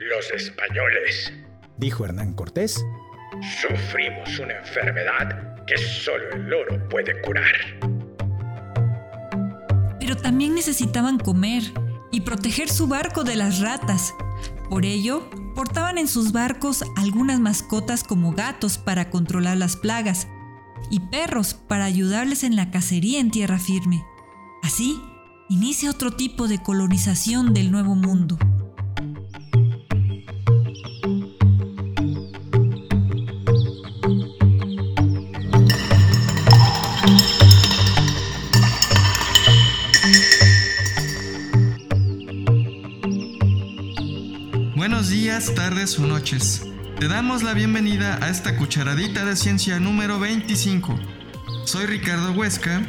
Los españoles, dijo Hernán Cortés, sufrimos una enfermedad que solo el oro puede curar. Pero también necesitaban comer y proteger su barco de las ratas. Por ello, portaban en sus barcos algunas mascotas como gatos para controlar las plagas y perros para ayudarles en la cacería en tierra firme. Así, inicia otro tipo de colonización del Nuevo Mundo. Días, tardes o noches. Te damos la bienvenida a esta cucharadita de ciencia número 25. Soy Ricardo Huesca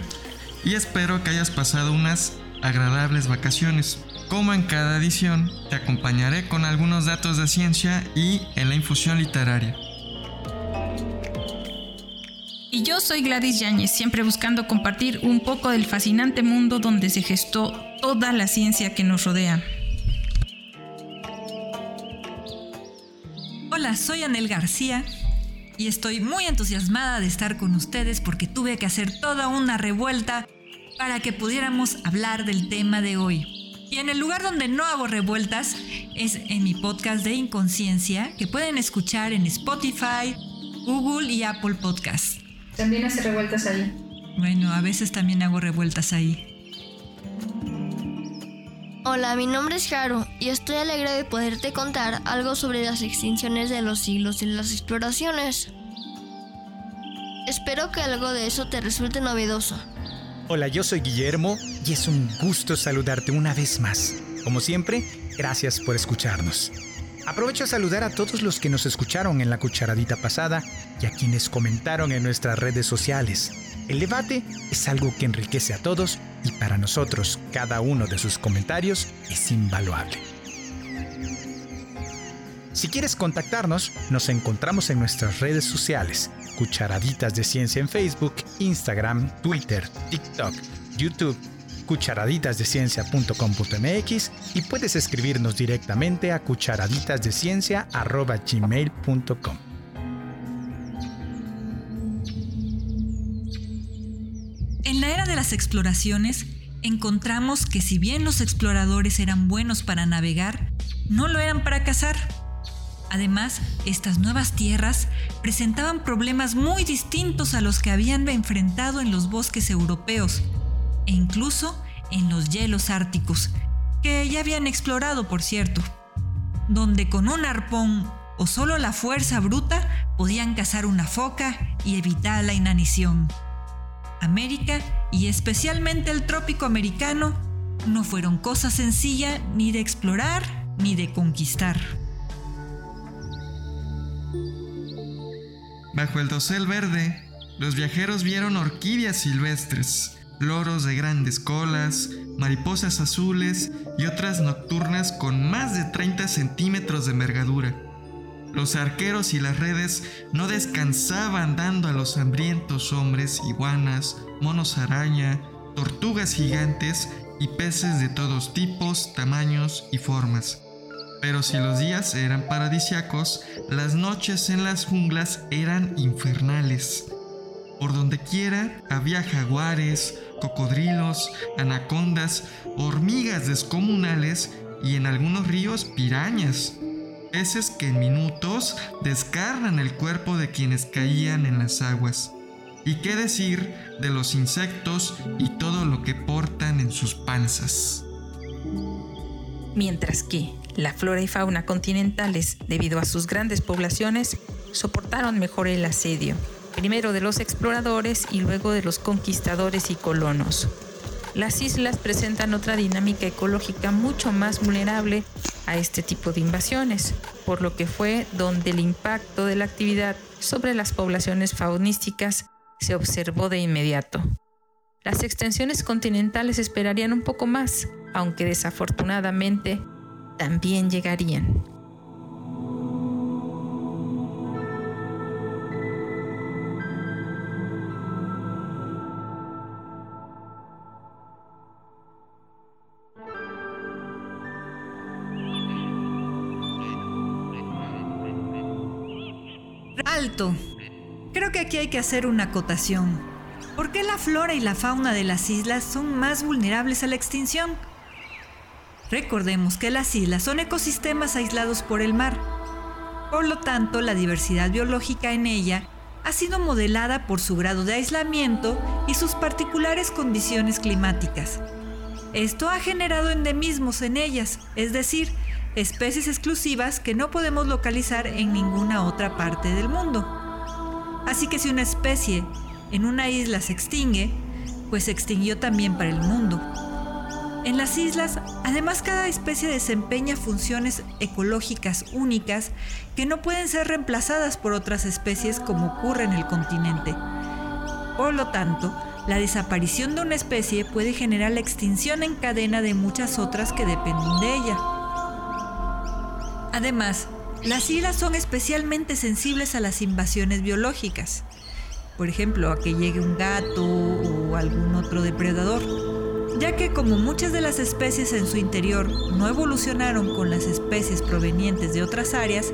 y espero que hayas pasado unas agradables vacaciones. Como en cada edición, te acompañaré con algunos datos de ciencia y en la infusión literaria. Y yo soy Gladys Yáñez, siempre buscando compartir un poco del fascinante mundo donde se gestó toda la ciencia que nos rodea. Hola, soy Anel García y estoy muy entusiasmada de estar con ustedes porque tuve que hacer toda una revuelta para que pudiéramos hablar del tema de hoy. Y en el lugar donde no hago revueltas es en mi podcast de Inconsciencia que pueden escuchar en Spotify, Google y Apple Podcasts. También hace revueltas ahí. Bueno, a veces también hago revueltas ahí. Hola, mi nombre es Jaro y estoy alegre de poderte contar algo sobre las extinciones de los siglos y las exploraciones. Espero que algo de eso te resulte novedoso. Hola, yo soy Guillermo y es un gusto saludarte una vez más. Como siempre, gracias por escucharnos. Aprovecho a saludar a todos los que nos escucharon en la cucharadita pasada y a quienes comentaron en nuestras redes sociales. El debate es algo que enriquece a todos y para nosotros cada uno de sus comentarios es invaluable. Si quieres contactarnos, nos encontramos en nuestras redes sociales, Cucharaditas de Ciencia en Facebook, Instagram, Twitter, TikTok, YouTube, cucharaditasdeciencia.com.mx y puedes escribirnos directamente a cucharaditasdeciencia.gmail.com. exploraciones, encontramos que si bien los exploradores eran buenos para navegar, no lo eran para cazar. Además, estas nuevas tierras presentaban problemas muy distintos a los que habían enfrentado en los bosques europeos e incluso en los hielos árticos, que ya habían explorado, por cierto, donde con un arpón o solo la fuerza bruta podían cazar una foca y evitar la inanición. América y especialmente el trópico americano no fueron cosa sencilla ni de explorar ni de conquistar. Bajo el dosel verde, los viajeros vieron orquídeas silvestres, loros de grandes colas, mariposas azules y otras nocturnas con más de 30 centímetros de envergadura. Los arqueros y las redes no descansaban dando a los hambrientos hombres iguanas, monos araña, tortugas gigantes y peces de todos tipos, tamaños y formas. Pero si los días eran paradisiacos, las noches en las junglas eran infernales. Por donde quiera había jaguares, cocodrilos, anacondas, hormigas descomunales y en algunos ríos pirañas. Peces que en minutos descarnan el cuerpo de quienes caían en las aguas. ¿Y qué decir de los insectos y todo lo que portan en sus panzas? Mientras que la flora y fauna continentales, debido a sus grandes poblaciones, soportaron mejor el asedio, primero de los exploradores y luego de los conquistadores y colonos. Las islas presentan otra dinámica ecológica mucho más vulnerable a este tipo de invasiones, por lo que fue donde el impacto de la actividad sobre las poblaciones faunísticas se observó de inmediato. Las extensiones continentales esperarían un poco más, aunque desafortunadamente también llegarían. Alto. Creo que aquí hay que hacer una acotación. ¿Por qué la flora y la fauna de las islas son más vulnerables a la extinción? Recordemos que las islas son ecosistemas aislados por el mar. Por lo tanto, la diversidad biológica en ella ha sido modelada por su grado de aislamiento y sus particulares condiciones climáticas. Esto ha generado endemismos en ellas, es decir, especies exclusivas que no podemos localizar en ninguna otra parte del mundo. Así que si una especie en una isla se extingue, pues se extinguió también para el mundo. En las islas, además, cada especie desempeña funciones ecológicas únicas que no pueden ser reemplazadas por otras especies como ocurre en el continente. Por lo tanto, la desaparición de una especie puede generar la extinción en cadena de muchas otras que dependen de ella. Además, las islas son especialmente sensibles a las invasiones biológicas. Por ejemplo, a que llegue un gato o algún otro depredador ya que como muchas de las especies en su interior no evolucionaron con las especies provenientes de otras áreas,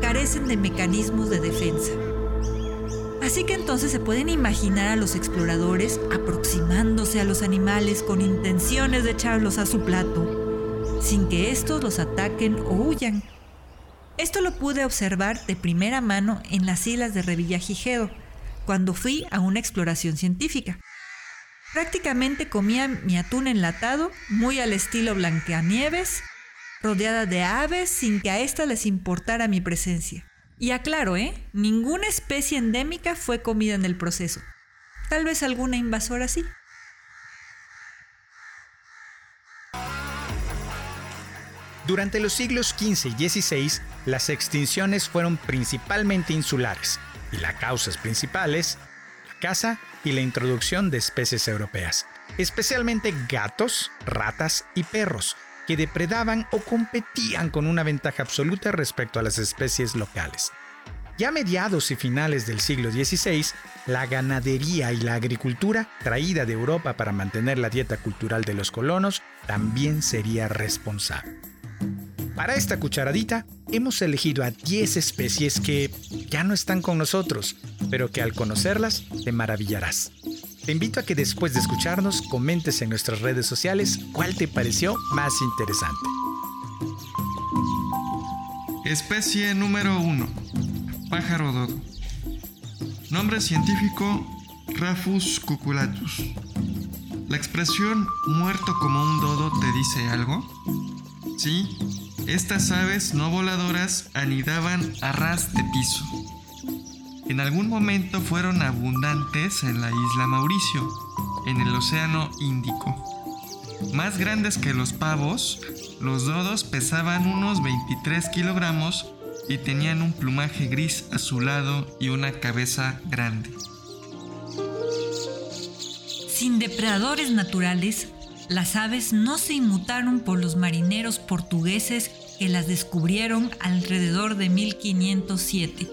carecen de mecanismos de defensa. Así que entonces se pueden imaginar a los exploradores aproximándose a los animales con intenciones de echarlos a su plato, sin que estos los ataquen o huyan. Esto lo pude observar de primera mano en las islas de Revillagigedo, cuando fui a una exploración científica. Prácticamente comía mi atún enlatado, muy al estilo Blancanieves, rodeada de aves sin que a éstas les importara mi presencia. Y aclaro, ¿eh? Ninguna especie endémica fue comida en el proceso. Tal vez alguna invasora sí. Durante los siglos XV y XVI, las extinciones fueron principalmente insulares, y las causas principales, la caza y la introducción de especies europeas, especialmente gatos, ratas y perros, que depredaban o competían con una ventaja absoluta respecto a las especies locales. Ya mediados y finales del siglo XVI, la ganadería y la agricultura, traída de Europa para mantener la dieta cultural de los colonos, también sería responsable. Para esta cucharadita hemos elegido a 10 especies que ya no están con nosotros, pero que al conocerlas te maravillarás. Te invito a que después de escucharnos comentes en nuestras redes sociales cuál te pareció más interesante. Especie número 1. Pájaro dodo. Nombre científico Rafus cuculatus. ¿La expresión muerto como un dodo te dice algo? Sí, estas aves no voladoras anidaban a ras de piso. En algún momento fueron abundantes en la isla Mauricio, en el Océano Índico. Más grandes que los pavos, los dodos pesaban unos 23 kilogramos y tenían un plumaje gris azulado y una cabeza grande. Sin depredadores naturales, las aves no se inmutaron por los marineros portugueses que las descubrieron alrededor de 1507.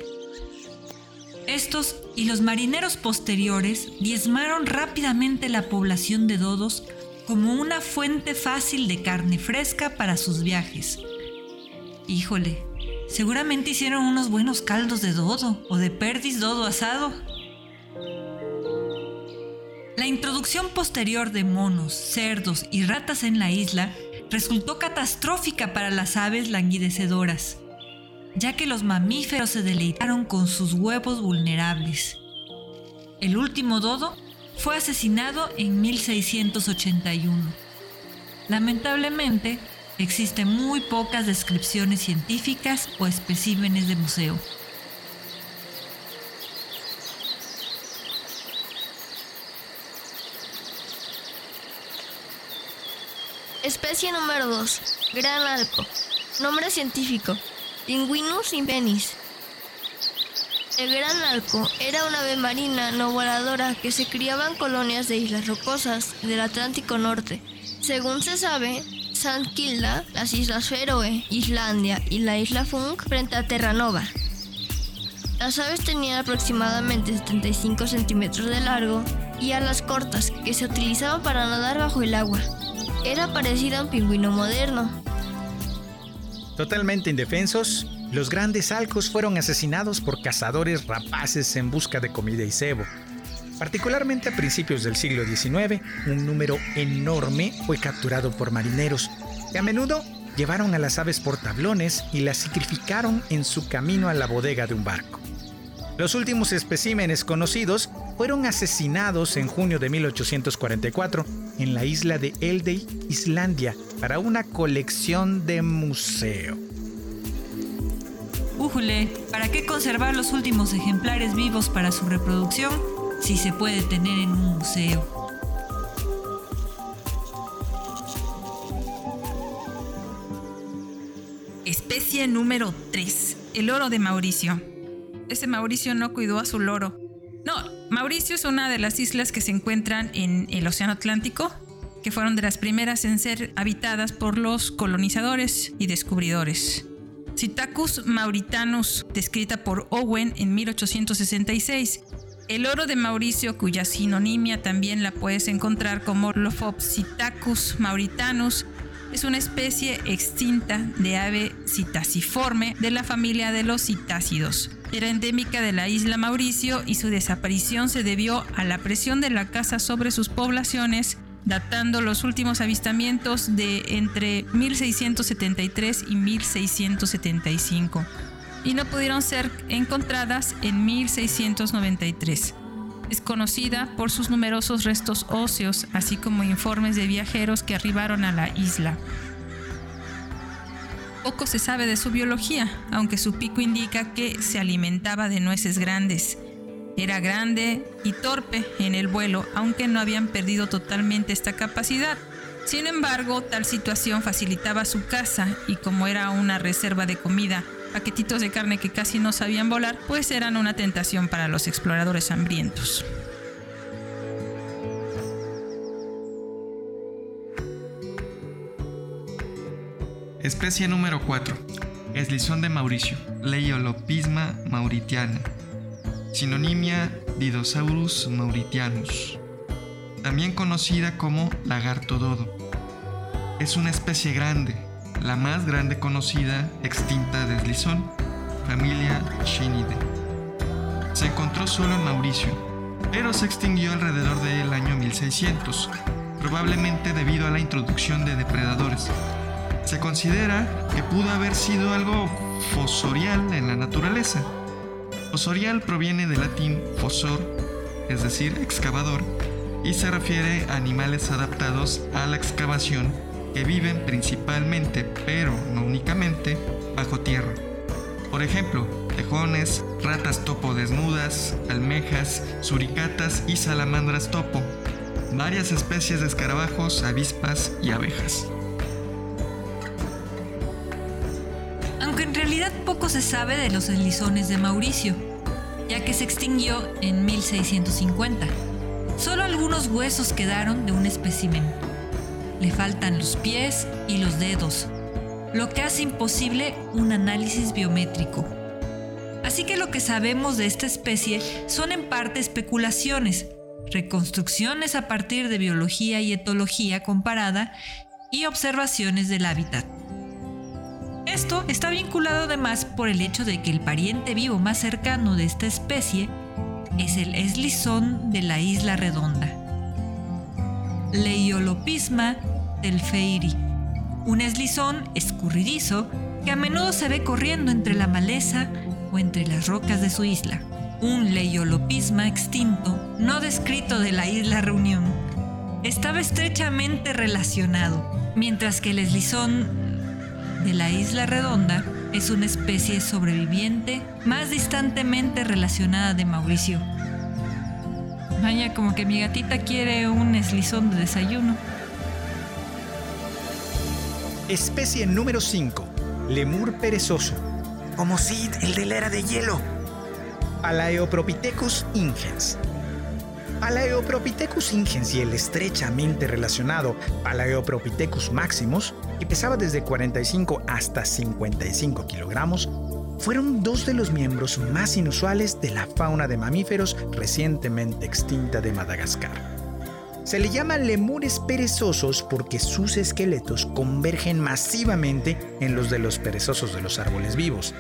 Estos y los marineros posteriores diezmaron rápidamente la población de dodos como una fuente fácil de carne fresca para sus viajes. Híjole, seguramente hicieron unos buenos caldos de dodo o de perdiz dodo asado. La introducción posterior de monos, cerdos y ratas en la isla resultó catastrófica para las aves languidecedoras, ya que los mamíferos se deleitaron con sus huevos vulnerables. El último dodo fue asesinado en 1681. Lamentablemente, existen muy pocas descripciones científicas o especímenes de museo. Especie número 2. Gran alco. Nombre científico. Pinguinus impenis. El gran alco era una ave marina no voladora que se criaba en colonias de islas rocosas del Atlántico Norte. Según se sabe, San Kilda, las islas Feroe, Islandia y la isla Funk frente a Terranova. Las aves tenían aproximadamente 75 centímetros de largo y alas cortas que se utilizaban para nadar bajo el agua. Era parecida a un pingüino moderno. Totalmente indefensos, los grandes alcos fueron asesinados por cazadores rapaces en busca de comida y cebo. Particularmente a principios del siglo XIX, un número enorme fue capturado por marineros, que a menudo llevaron a las aves por tablones y las sacrificaron en su camino a la bodega de un barco. Los últimos especímenes conocidos fueron asesinados en junio de 1844 en la isla de Eldey, Islandia, para una colección de museo. Újule, ¿para qué conservar los últimos ejemplares vivos para su reproducción si se puede tener en un museo? Especie número 3. El oro de Mauricio. Ese Mauricio no cuidó a su loro. No, Mauricio es una de las islas que se encuentran en el Océano Atlántico, que fueron de las primeras en ser habitadas por los colonizadores y descubridores. Citacus mauritanus, descrita por Owen en 1866. El oro de Mauricio, cuya sinonimia también la puedes encontrar como Lophopsitacus mauritanus, es una especie extinta de ave citaciforme de la familia de los citácidos. Era endémica de la isla Mauricio y su desaparición se debió a la presión de la caza sobre sus poblaciones, datando los últimos avistamientos de entre 1673 y 1675, y no pudieron ser encontradas en 1693. Es conocida por sus numerosos restos óseos, así como informes de viajeros que arribaron a la isla. Poco se sabe de su biología, aunque su pico indica que se alimentaba de nueces grandes. Era grande y torpe en el vuelo, aunque no habían perdido totalmente esta capacidad. Sin embargo, tal situación facilitaba su caza y como era una reserva de comida, paquetitos de carne que casi no sabían volar, pues eran una tentación para los exploradores hambrientos. Especie número 4. Eslizón de Mauricio. Leiolopisma mauritiana. Sinonimia Didosaurus mauritianus. También conocida como lagarto dodo. Es una especie grande, la más grande conocida extinta de eslizón, familia Chinidae. Se encontró solo en Mauricio, pero se extinguió alrededor del año 1600, probablemente debido a la introducción de depredadores. Se considera que pudo haber sido algo fosorial en la naturaleza. Fosorial proviene del latín fosor, es decir, excavador, y se refiere a animales adaptados a la excavación que viven principalmente, pero no únicamente, bajo tierra. Por ejemplo, tejones, ratas topo desnudas, almejas, suricatas y salamandras topo, varias especies de escarabajos, avispas y abejas. Aunque en realidad poco se sabe de los eslizones de Mauricio, ya que se extinguió en 1650. Solo algunos huesos quedaron de un espécimen. Le faltan los pies y los dedos, lo que hace imposible un análisis biométrico. Así que lo que sabemos de esta especie son en parte especulaciones, reconstrucciones a partir de biología y etología comparada y observaciones del hábitat. Esto está vinculado además por el hecho de que el pariente vivo más cercano de esta especie es el eslizón de la isla redonda. Leiolopisma telfeiri, un eslizón escurridizo que a menudo se ve corriendo entre la maleza o entre las rocas de su isla. Un leiolopisma extinto, no descrito de la isla Reunión, estaba estrechamente relacionado, mientras que el eslizón de la isla redonda es una especie sobreviviente más distantemente relacionada de Mauricio. Vaya, como que mi gatita quiere un eslizón de desayuno. Especie número 5. Lemur perezoso. Como Sid, el de la era de hielo. Palaeopropithecus ingens. Palaeopropithecus ingens y el estrechamente relacionado Palaeopropithecus maximus, que pesaba desde 45 hasta 55 kilogramos, fueron dos de los miembros más inusuales de la fauna de mamíferos recientemente extinta de Madagascar. Se le llama lemures perezosos porque sus esqueletos convergen masivamente en los de los perezosos de los árboles vivos.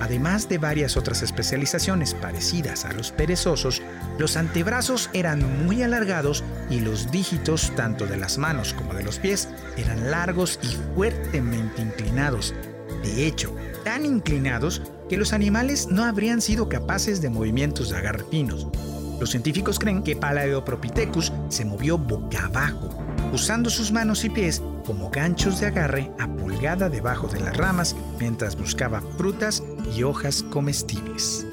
Además de varias otras especializaciones parecidas a los perezosos, los antebrazos eran muy alargados y los dígitos tanto de las manos como de los pies eran largos y fuertemente inclinados. De hecho, tan inclinados que los animales no habrían sido capaces de movimientos de agarre finos. Los científicos creen que Palaeopropithecus se movió boca abajo, usando sus manos y pies como ganchos de agarre a pulgada debajo de las ramas mientras buscaba frutas y hojas comestibles.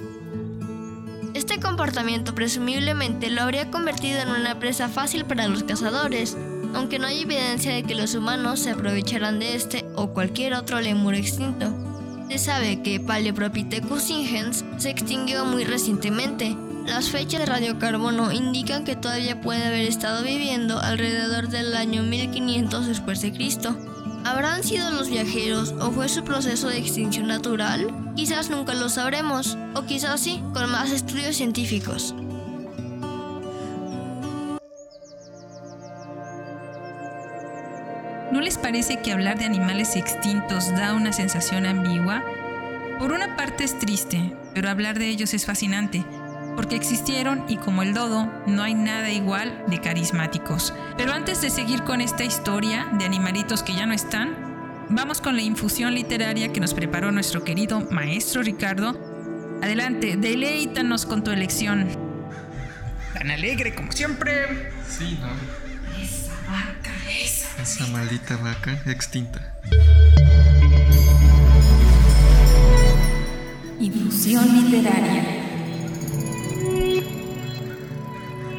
Este comportamiento presumiblemente lo habría convertido en una presa fácil para los cazadores, aunque no hay evidencia de que los humanos se aprovecharan de este o cualquier otro lemur extinto. Se sabe que Paleopropithecus ingens se extinguió muy recientemente, las fechas de radiocarbono indican que todavía puede haber estado viviendo alrededor del año 1500 después de Cristo. ¿Habrán sido los viajeros o fue su proceso de extinción natural? Quizás nunca lo sabremos, o quizás sí, con más estudios científicos. ¿No les parece que hablar de animales extintos da una sensación ambigua? Por una parte es triste, pero hablar de ellos es fascinante, porque existieron y como el dodo, no hay nada igual de carismáticos. Pero antes de seguir con esta historia de animalitos que ya no están, vamos con la infusión literaria que nos preparó nuestro querido maestro Ricardo. Adelante, deleítanos con tu elección. Tan alegre como siempre. Sí, ¿no? Esa vaca, esa. Esa maldita vaca extinta. Infusión literaria.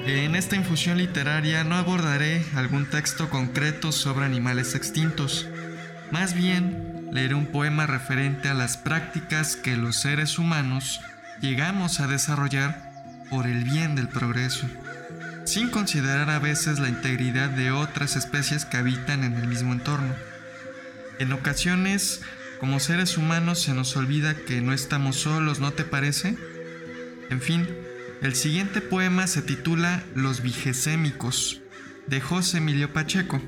En esta infusión literaria no abordaré algún texto concreto sobre animales extintos. Más bien, leeré un poema referente a las prácticas que los seres humanos llegamos a desarrollar por el bien del progreso, sin considerar a veces la integridad de otras especies que habitan en el mismo entorno. En ocasiones, como seres humanos se nos olvida que no estamos solos, ¿no te parece? En fin, el siguiente poema se titula Los Vigesémicos, de José Emilio Pacheco.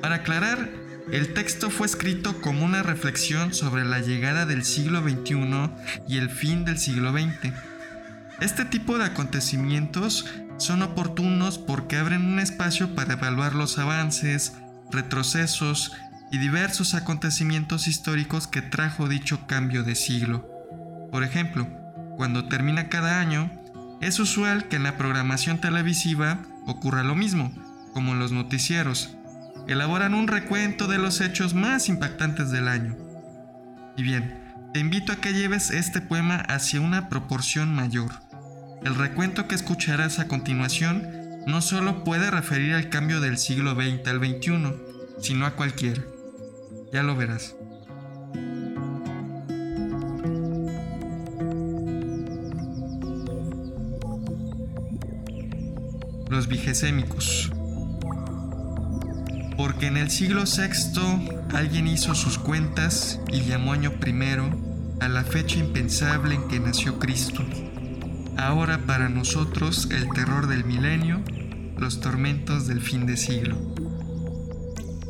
Para aclarar, el texto fue escrito como una reflexión sobre la llegada del siglo XXI y el fin del siglo XX. Este tipo de acontecimientos son oportunos porque abren un espacio para evaluar los avances, retrocesos y diversos acontecimientos históricos que trajo dicho cambio de siglo. Por ejemplo, cuando termina cada año, es usual que en la programación televisiva ocurra lo mismo, como en los noticieros. Elaboran un recuento de los hechos más impactantes del año. Y bien, te invito a que lleves este poema hacia una proporción mayor. El recuento que escucharás a continuación no solo puede referir al cambio del siglo XX al XXI, sino a cualquiera. Ya lo verás. Vigesémicos. Porque en el siglo VI alguien hizo sus cuentas y llamó año primero a la fecha impensable en que nació Cristo. Ahora para nosotros el terror del milenio, los tormentos del fin de siglo.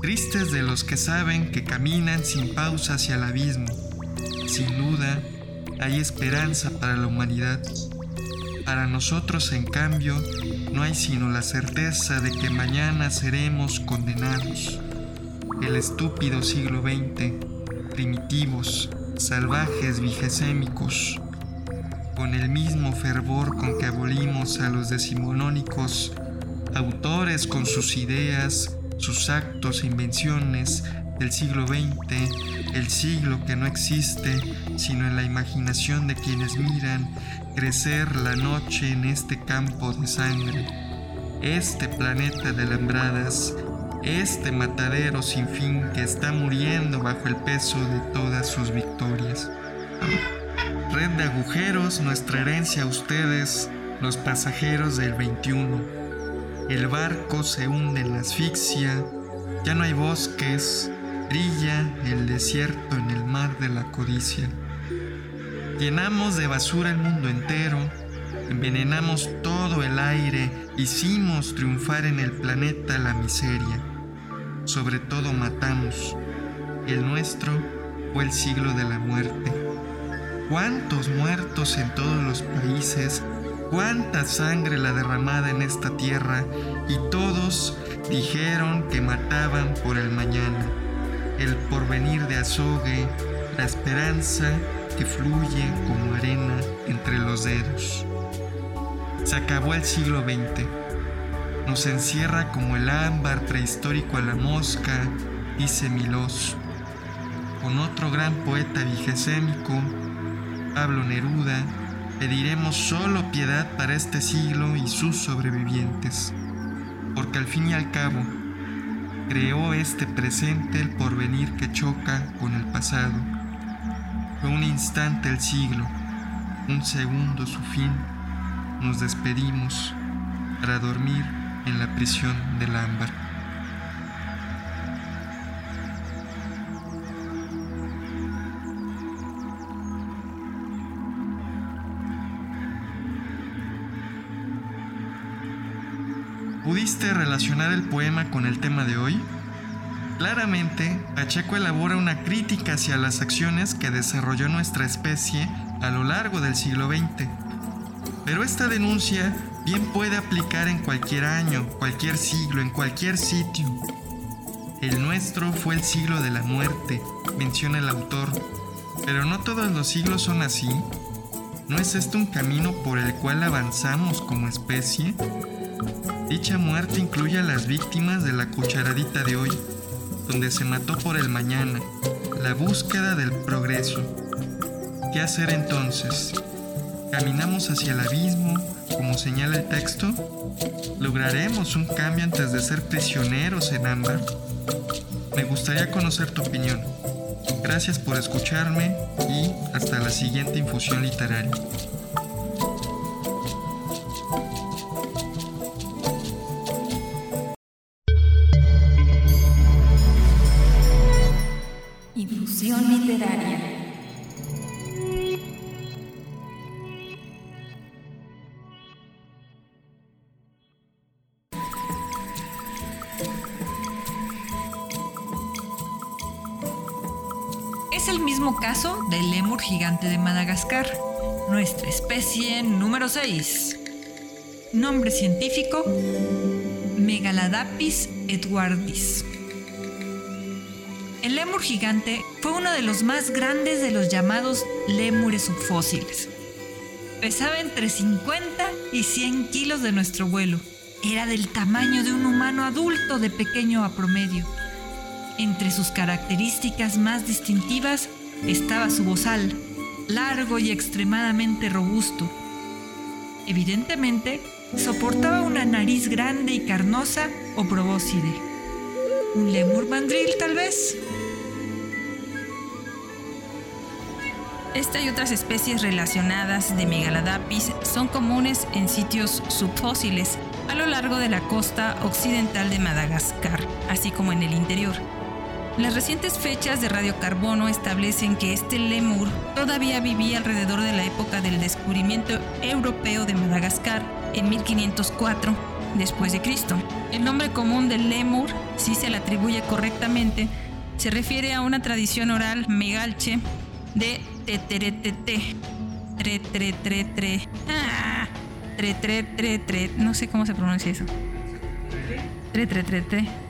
Tristes de los que saben que caminan sin pausa hacia el abismo. Sin duda, hay esperanza para la humanidad. Para nosotros, en cambio, no hay sino la certeza de que mañana seremos condenados. El estúpido siglo XX, primitivos, salvajes, vigesémicos, con el mismo fervor con que abolimos a los decimonónicos, autores con sus ideas, sus actos e invenciones del siglo XX, el siglo que no existe, sino en la imaginación de quienes miran crecer la noche en este campo de sangre, este planeta de alambradas, este matadero sin fin que está muriendo bajo el peso de todas sus victorias. Red de agujeros, nuestra herencia a ustedes, los pasajeros del 21. El barco se hunde en la asfixia, ya no hay bosques, brilla el desierto en el mar de la codicia. Llenamos de basura el mundo entero, envenenamos todo el aire, hicimos triunfar en el planeta la miseria. Sobre todo matamos. El nuestro fue el siglo de la muerte. ¿Cuántos muertos en todos los países? ¿Cuánta sangre la derramada en esta tierra? Y todos dijeron que mataban por el mañana, el porvenir de azogue, la esperanza que fluye como arena entre los dedos. Se acabó el siglo XX. Nos encierra como el ámbar prehistórico a la mosca, dice Milós. Con otro gran poeta vigesémico, Pablo Neruda, pediremos solo piedad para este siglo y sus sobrevivientes, porque al fin y al cabo, creó este presente el porvenir que choca con el pasado. Fue un instante el siglo, un segundo su fin nos despedimos para dormir en la prisión del ámbar. ¿Pudiste relacionar el poema con el tema de hoy? Claramente, Pacheco elabora una crítica hacia las acciones que desarrolló nuestra especie a lo largo del siglo XX pero esta denuncia bien puede aplicar en cualquier año, cualquier siglo, en cualquier sitio. El nuestro fue el siglo de la muerte, menciona el autor, pero no todos los siglos son así. ¿No es este un camino por el cual avanzamos como especie? Dicha muerte incluye a las víctimas de la cucharadita de hoy, donde se mató por el mañana, la búsqueda del progreso. ¿Qué hacer entonces? caminamos hacia el abismo, como señala el texto? ¿Lograremos un cambio antes de ser prisioneros en ámbar? Me gustaría conocer tu opinión. Gracias por escucharme y hasta la siguiente infusión literaria. Caso del lémur gigante de Madagascar, nuestra especie número 6. Nombre científico: Megaladapis edwardis. El lémur gigante fue uno de los más grandes de los llamados lémures subfósiles. Pesaba entre 50 y 100 kilos de nuestro vuelo. Era del tamaño de un humano adulto de pequeño a promedio entre sus características más distintivas estaba su bozal, largo y extremadamente robusto. Evidentemente, soportaba una nariz grande y carnosa o probóscide. ¿Un lemur mandril tal vez? Esta y otras especies relacionadas de Megaladapis son comunes en sitios subfósiles a lo largo de la costa occidental de Madagascar, así como en el interior. Las recientes fechas de radiocarbono establecen que este lemur todavía vivía alrededor de la época del descubrimiento europeo de Madagascar en 1504 después de Cristo. El nombre común del lemur, si se le atribuye correctamente, se refiere a una tradición oral megalche de teteretete. Tre, tre, tre, tre. Ah, tre, tre, tre, tre. No sé cómo se pronuncia eso. Tre, tre, tre, tre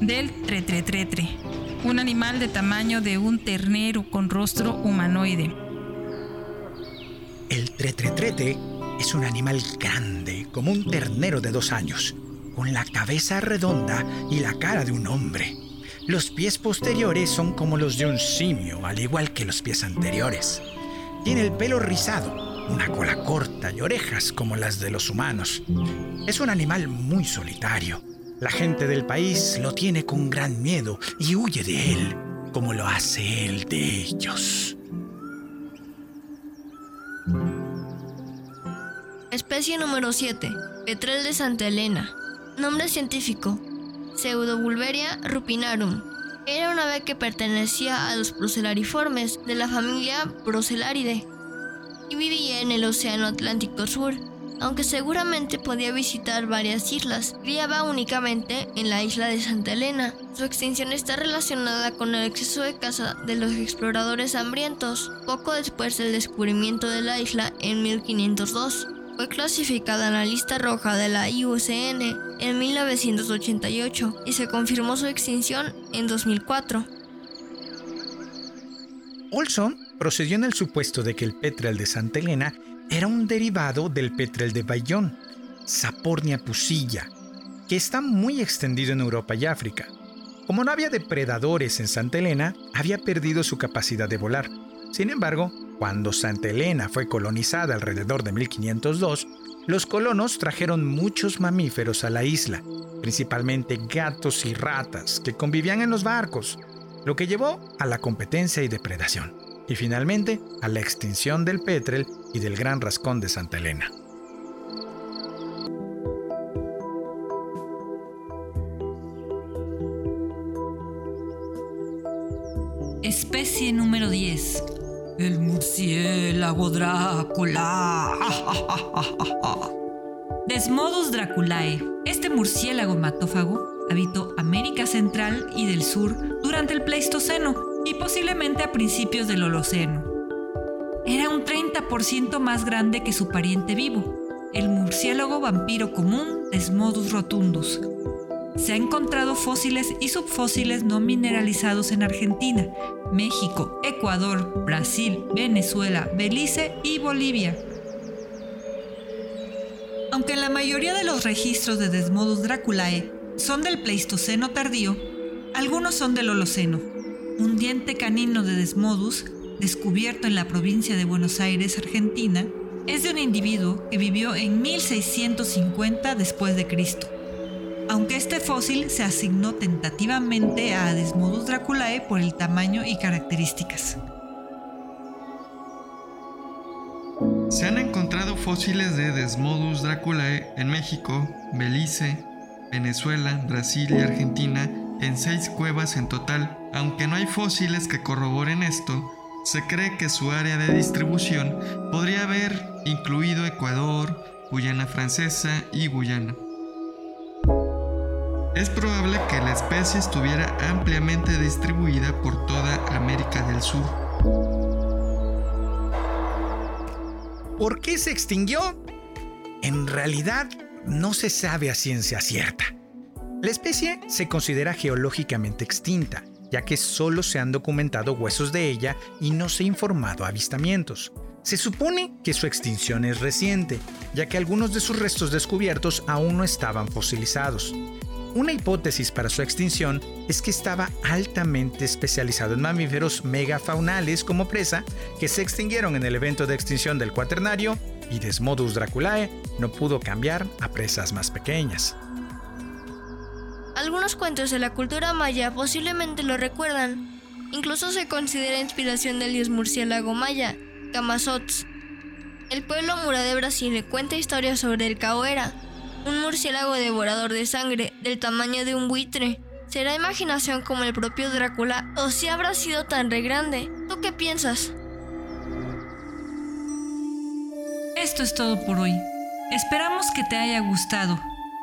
del tretretretre, un animal de tamaño de un ternero con rostro humanoide. El tretretrete es un animal grande, como un ternero de dos años, con la cabeza redonda y la cara de un hombre. Los pies posteriores son como los de un simio, al igual que los pies anteriores. Tiene el pelo rizado, una cola corta y orejas como las de los humanos. Es un animal muy solitario la gente del país lo tiene con gran miedo y huye de él, como lo hace él de ellos. Especie número 7. Petrel de Santa Elena. Nombre científico. Pseudobulveria rupinarum. Era una ave que pertenecía a los procelariformes de la familia Procelaridae. y vivía en el Océano Atlántico Sur. Aunque seguramente podía visitar varias islas, criaba únicamente en la isla de Santa Elena. Su extinción está relacionada con el exceso de caza de los exploradores hambrientos, poco después del descubrimiento de la isla en 1502. Fue clasificada en la lista roja de la IUCN en 1988 y se confirmó su extinción en 2004. Olson procedió en el supuesto de que el petrel de Santa Elena era un derivado del petrel de Bayón, Sapornia pusilla, que está muy extendido en Europa y África. Como no había depredadores en Santa Elena, había perdido su capacidad de volar. Sin embargo, cuando Santa Elena fue colonizada alrededor de 1502, los colonos trajeron muchos mamíferos a la isla, principalmente gatos y ratas que convivían en los barcos, lo que llevó a la competencia y depredación, y finalmente a la extinción del petrel y del Gran Rascón de Santa Elena. Especie número 10. El murciélago Drácula. Desmodus draculae. Este murciélago matófago habitó América Central y del Sur durante el Pleistoceno y posiblemente a principios del Holoceno era un 30% más grande que su pariente vivo, el murciélago vampiro común Desmodus rotundus. Se han encontrado fósiles y subfósiles no mineralizados en Argentina, México, Ecuador, Brasil, Venezuela, Belice y Bolivia. Aunque la mayoría de los registros de Desmodus draculae son del Pleistoceno tardío, algunos son del Holoceno. Un diente canino de Desmodus descubierto en la provincia de Buenos Aires, Argentina, es de un individuo que vivió en 1650 después de Cristo. Aunque este fósil se asignó tentativamente a Desmodus draculae por el tamaño y características. Se han encontrado fósiles de Desmodus draculae en México, Belice, Venezuela, Brasil y Argentina en seis cuevas en total. Aunque no hay fósiles que corroboren esto, se cree que su área de distribución podría haber incluido Ecuador, Guyana Francesa y Guyana. Es probable que la especie estuviera ampliamente distribuida por toda América del Sur. ¿Por qué se extinguió? En realidad no se sabe a ciencia cierta. La especie se considera geológicamente extinta ya que solo se han documentado huesos de ella y no se ha informado avistamientos. Se supone que su extinción es reciente, ya que algunos de sus restos descubiertos aún no estaban fosilizados. Una hipótesis para su extinción es que estaba altamente especializado en mamíferos megafaunales como presa que se extinguieron en el evento de extinción del cuaternario y Desmodus draculae no pudo cambiar a presas más pequeñas. Algunos cuentos de la cultura maya posiblemente lo recuerdan. Incluso se considera inspiración del dios murciélago maya, Camazots. El pueblo mura de Brasil cuenta historias sobre el caoera, un murciélago devorador de sangre del tamaño de un buitre. ¿Será imaginación como el propio Drácula o si habrá sido tan re grande? ¿Tú qué piensas? Esto es todo por hoy. Esperamos que te haya gustado.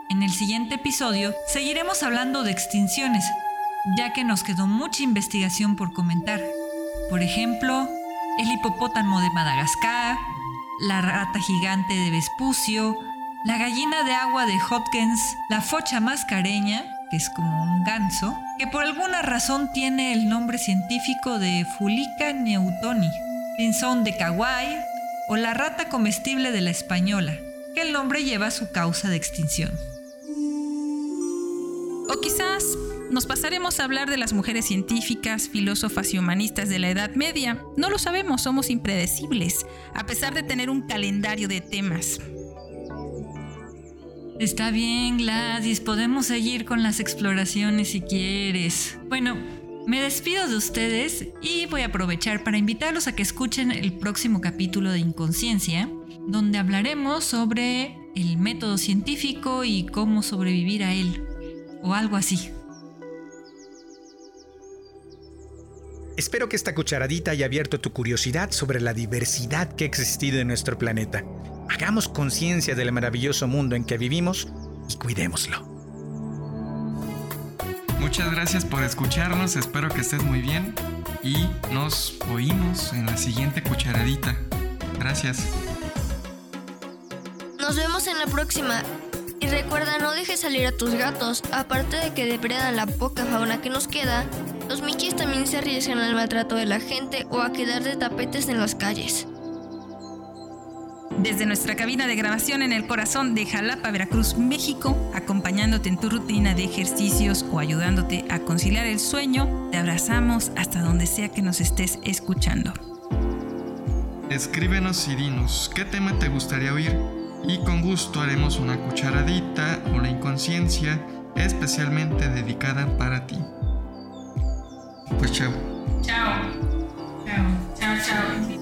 En el siguiente episodio seguiremos hablando de extinciones, ya que nos quedó mucha investigación por comentar. Por ejemplo, el hipopótamo de Madagascar, la rata gigante de Vespucio, la gallina de agua de Hopkins, la focha mascareña, que es como un ganso, que por alguna razón tiene el nombre científico de Fulica neutoni, pinzón de Kauai, o la rata comestible de la española, que el nombre lleva su causa de extinción. O quizás nos pasaremos a hablar de las mujeres científicas, filósofas y humanistas de la Edad Media. No lo sabemos, somos impredecibles, a pesar de tener un calendario de temas. Está bien, Gladys, podemos seguir con las exploraciones si quieres. Bueno, me despido de ustedes y voy a aprovechar para invitarlos a que escuchen el próximo capítulo de Inconsciencia, donde hablaremos sobre el método científico y cómo sobrevivir a él o algo así. Espero que esta cucharadita haya abierto tu curiosidad sobre la diversidad que ha existido en nuestro planeta. Hagamos conciencia del maravilloso mundo en que vivimos y cuidémoslo. Muchas gracias por escucharnos, espero que estés muy bien y nos oímos en la siguiente cucharadita. Gracias. Nos vemos en la próxima. Y recuerda, dejes salir a tus gatos. Aparte de que depredan la poca fauna que nos queda, los michis también se arriesgan al maltrato de la gente o a quedar de tapetes en las calles. Desde nuestra cabina de grabación en el corazón de Jalapa, Veracruz, México, acompañándote en tu rutina de ejercicios o ayudándote a conciliar el sueño, te abrazamos hasta donde sea que nos estés escuchando. Escríbenos y dinos qué tema te gustaría oír y con gusto haremos una cucharadita o la inconsciencia especialmente dedicada para ti. Pues chao. Chao. Chao. Chao.